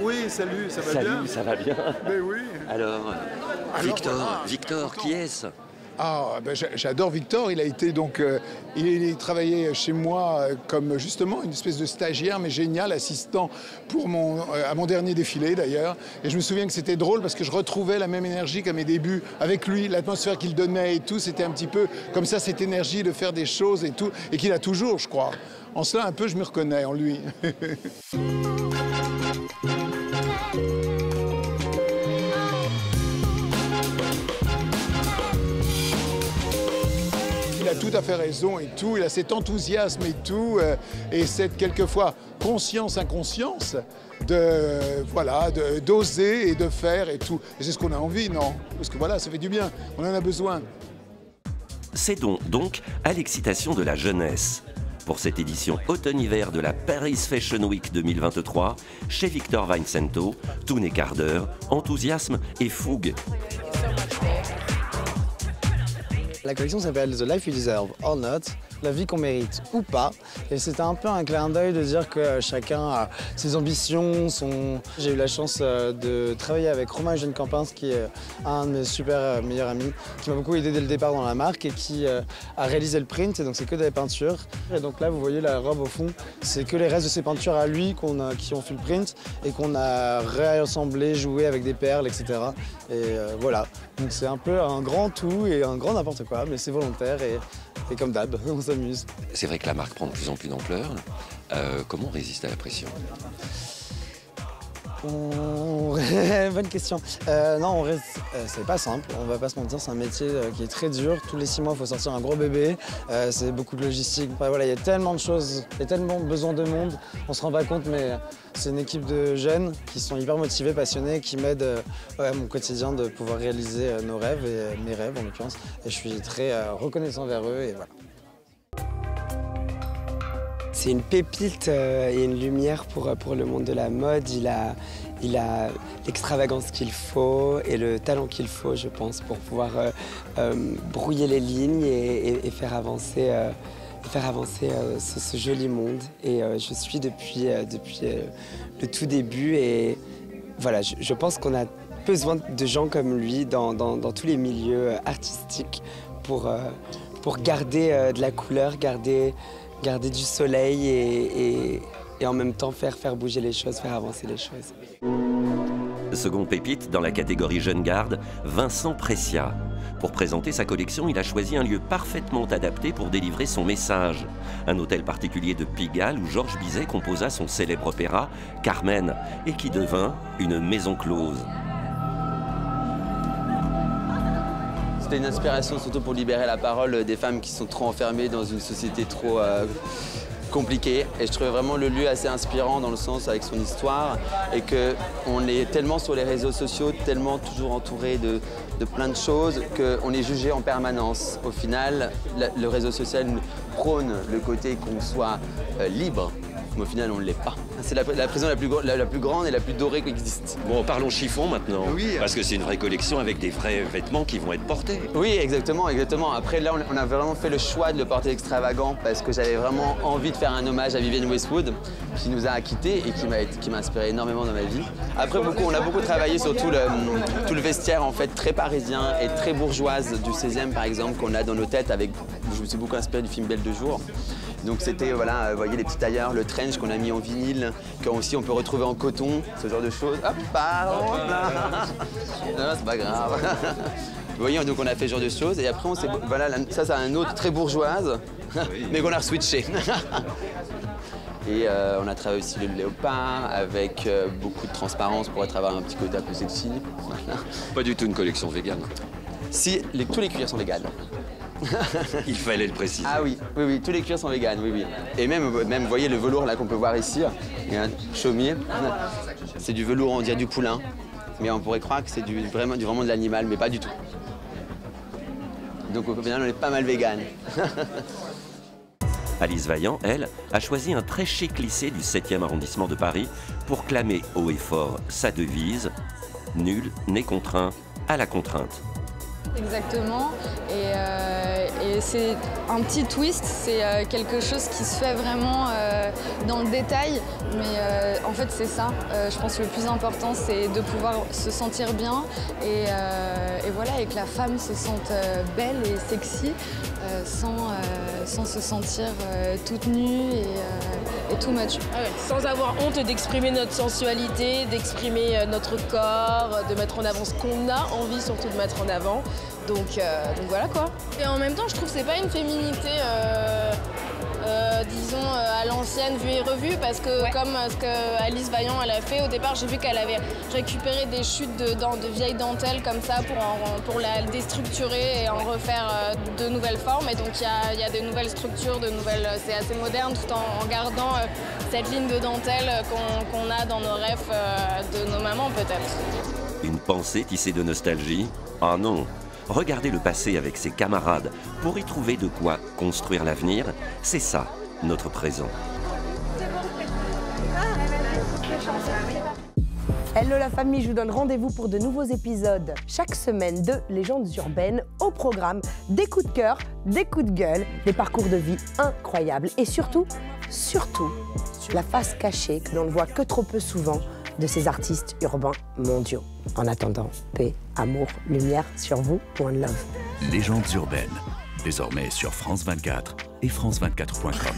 Oui, salut, ça va Salut, bien ça va bien Mais oui. Alors, Victor, voilà. Victor, qui est-ce? Ah, ben, j'a- j'adore Victor. Il a été donc, euh, il, il travaillait chez moi euh, comme justement une espèce de stagiaire, mais génial, assistant pour mon, euh, à mon dernier défilé d'ailleurs. Et je me souviens que c'était drôle parce que je retrouvais la même énergie qu'à mes débuts avec lui, l'atmosphère qu'il donnait et tout. C'était un petit peu comme ça cette énergie de faire des choses et tout, et qu'il a toujours, je crois. En cela, un peu, je me reconnais en lui. tout à fait raison et tout, il a cet enthousiasme et tout, euh, et cette quelquefois conscience-inconscience de voilà, d'oser et de faire et tout. C'est ce qu'on a envie, non? Parce que voilà, ça fait du bien, on en a besoin. Cédons donc à l'excitation de la jeunesse. Pour cette édition automne-hiver de la Paris Fashion Week 2023, chez Victor Vincento, tout n'est quart d'heure, enthousiasme et fougue. La collection s'appelle The Life You Deserve or Not, vie qu'on mérite ou pas. Et c'était un peu un clin d'œil de dire que chacun a ses ambitions, son... J'ai eu la chance euh, de travailler avec Romain Eugène Campins, qui est un de mes super euh, meilleurs amis, qui m'a beaucoup aidé dès le départ dans la marque et qui euh, a réalisé le print, et donc c'est que des peintures. Et donc là, vous voyez la robe au fond, c'est que les restes de ses peintures à lui qu'on a, qui ont fait le print et qu'on a réassemblé, joué avec des perles, etc. Et euh, voilà, donc c'est un peu un grand tout et un grand n'importe quoi, mais c'est volontaire et, et comme d'hab. C'est vrai que la marque prend de plus en plus d'ampleur. Euh, comment on résiste à la pression? On- Bonne question. Euh, non, on reste... euh, c'est pas simple, on va pas se mentir, c'est un métier euh, qui est très dur. Tous les six mois, il faut sortir un gros bébé, c'est beaucoup de logistique. Enfin, voilà, il y a tellement de choses, il y a tellement besoin de monde, on se rend pas compte, mais c'est une équipe de jeunes qui sont hyper motivés, passionnés, qui m'aident ouais, à mon quotidien de pouvoir réaliser nos rêves, et mes rêves en l'occurrence. Et je suis très reconnaissant vers eux, et voilà. C'est une pépite euh, et une lumière pour, euh, pour le monde de la mode. Il a, il a l'extravagance qu'il faut et le talent qu'il faut, je pense, pour pouvoir euh, brouiller les lignes et, faire avancer, faire avancer ce, joli monde. Et je suis depuis, depuis le tout début et voilà, je, pense qu'on a besoin de gens comme lui dans, dans- dans tous les milieux artistiques pour, pour garder de la couleur, garder, garder du soleil et, en même temps faire, bouger les choses, faire avancer les choses. Second pépite dans la catégorie jeune garde, Vincent Precia. Pour présenter sa collection, il a choisi un lieu parfaitement adapté pour délivrer son message. Un hôtel particulier de Pigalle où Georges Bizet composa son célèbre opéra Carmen et qui devint une maison close. C'était une inspiration surtout pour libérer la parole des femmes qui sont trop enfermées dans une société trop euh, compliquée. Et je trouvais vraiment le lieu assez inspirant dans le sens avec son histoire et qu'on est tellement sur les réseaux sociaux, tellement toujours entouré de, plein de choses qu'on est jugé en permanence. Au final, le réseau social prône le côté qu'on soit euh, libre, mais au final on ne l'est pas. C'est la, la prison la plus, gro- la- la plus grande et la plus dorée qui existe. Bon, parlons chiffon maintenant. Oui. Parce que c'est une vraie collection avec des vrais vêtements qui vont être portés. Oui, exactement, exactement. Après, là, on a vraiment fait le choix de le porter extravagant parce que j'avais vraiment envie de faire un hommage à Vivienne Westwood, qui nous a quittés et qui m'a été- qui m'a inspiré énormément dans ma vie. Après, beaucoup, on a beaucoup travaillé sur tout le, tout le vestiaire, en fait, très parisien et très bourgeoise du 16e, par exemple, qu'on a dans nos têtes avec... Je me suis beaucoup inspiré du film Belle de jour. Donc c'était, voilà, euh, vous voyez les petits tailleurs, le trench qu'on a mis en vinyle, qu'on aussi on peut retrouver en coton, ce genre de choses. Hop, pardon. Non, c'est pas grave. Vous voyez, donc on a fait ce genre de choses. Et après, on s'est, voilà, là, ça c'est un autre très bourgeoise, mais qu'on a switché. Et euh, on a travaillé aussi le léopard avec euh, beaucoup de transparence pour être avoir un petit côté un peu sexy. Voilà. Pas du tout une collection végane. Si les- tous les cuirs sont véganes. Il fallait le préciser. Ah oui, oui, oui, tous les cuirs sont véganes, oui, oui. Et même, même, vous voyez le velours là qu'on peut voir ici, il y a un chaumier. C'est du velours, on dirait du poulain. Mais on pourrait croire que c'est du, vraiment, du, vraiment de l'animal, mais pas du tout. Donc au final, on est pas mal vegan. Alice Vaillant, elle, a choisi un très chic lycée du 7e arrondissement de Paris pour clamer haut et fort sa devise Nul n'est contraint à la contrainte. Exactement. Et, euh, et c'est un petit twist, c'est euh, quelque chose qui se fait vraiment euh, dans le détail. Mais en fait, c'est ça. Je pense que le plus important, c'est de pouvoir se sentir bien et, et voilà, et que la femme se sente belle et sexy sans, sans se sentir toute nue et, et too much. Ah ouais, sans avoir honte d'exprimer notre sensualité, d'exprimer euh, notre corps, euh, de mettre en avant ce qu'on a envie surtout de mettre en avant. Donc, euh, donc voilà quoi. Et en même temps, je trouve que c'est pas une féminité, euh, disons, euh, à l'ancienne vue et revue, parce que comme euh, ce que Alice Vaillant elle a fait, au départ j'ai vu qu'elle avait récupéré des chutes de, dent- de vieilles dentelles comme ça pour, en- pour la déstructurer et en refaire euh, de nouvelles formes. Et donc il y a, il y a des nouvelles structures, de nouvelles, c'est assez moderne tout en, en gardant cette ligne de dentelle qu'on a dans nos rêves de nos mamans peut-être. Une pensée tissée de nostalgie Ah non Regardez le passé avec ses camarades pour y trouver de quoi construire l'avenir. C'est ça, notre présent. Hello la famille, je vous donne rendez-vous pour de nouveaux épisodes chaque semaine de Légendes urbaines au programme des coups de cœur, des coups de gueule, des parcours de vie incroyables et surtout, surtout, la face cachée que l'on ne voit que trop peu souvent de ces artistes urbains mondiaux. En attendant, paix, amour, lumière sur vous, one love. Légendes urbaines, désormais sur France 24 et France24.com.